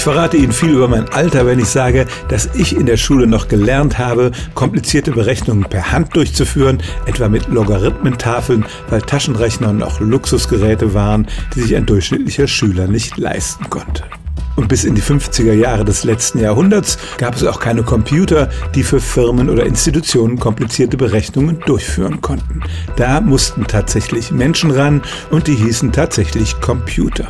Ich verrate Ihnen viel über mein Alter, wenn ich sage, dass ich in der Schule noch gelernt habe, komplizierte Berechnungen per Hand durchzuführen, etwa mit Logarithmentafeln, weil Taschenrechner noch Luxusgeräte waren, die sich ein durchschnittlicher Schüler nicht leisten konnte. Und bis in die 50er Jahre des letzten Jahrhunderts gab es auch keine Computer, die für Firmen oder Institutionen komplizierte Berechnungen durchführen konnten. Da mussten tatsächlich Menschen ran und die hießen tatsächlich Computer.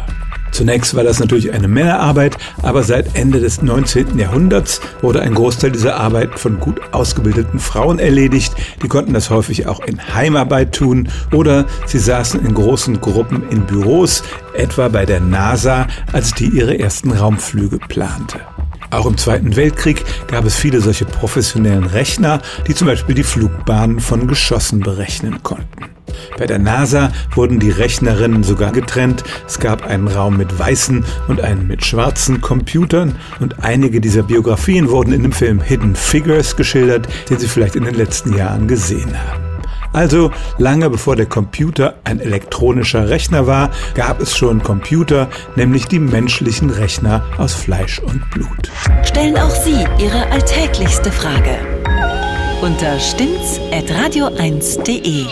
Zunächst war das natürlich eine Männerarbeit, aber seit Ende des 19. Jahrhunderts wurde ein Großteil dieser Arbeit von gut ausgebildeten Frauen erledigt. Die konnten das häufig auch in Heimarbeit tun oder sie saßen in großen Gruppen in Büros, etwa bei der NASA, als die ihre ersten Raumflüge plante. Auch im Zweiten Weltkrieg gab es viele solche professionellen Rechner, die zum Beispiel die Flugbahnen von Geschossen berechnen konnten. Bei der NASA wurden die Rechnerinnen sogar getrennt. Es gab einen Raum mit weißen und einen mit schwarzen Computern und einige dieser Biografien wurden in dem Film Hidden Figures geschildert, den Sie vielleicht in den letzten Jahren gesehen haben. Also lange bevor der Computer ein elektronischer Rechner war, gab es schon Computer, nämlich die menschlichen Rechner aus Fleisch und Blut. Stellen auch Sie Ihre alltäglichste Frage unter stimmtz.radio1.de.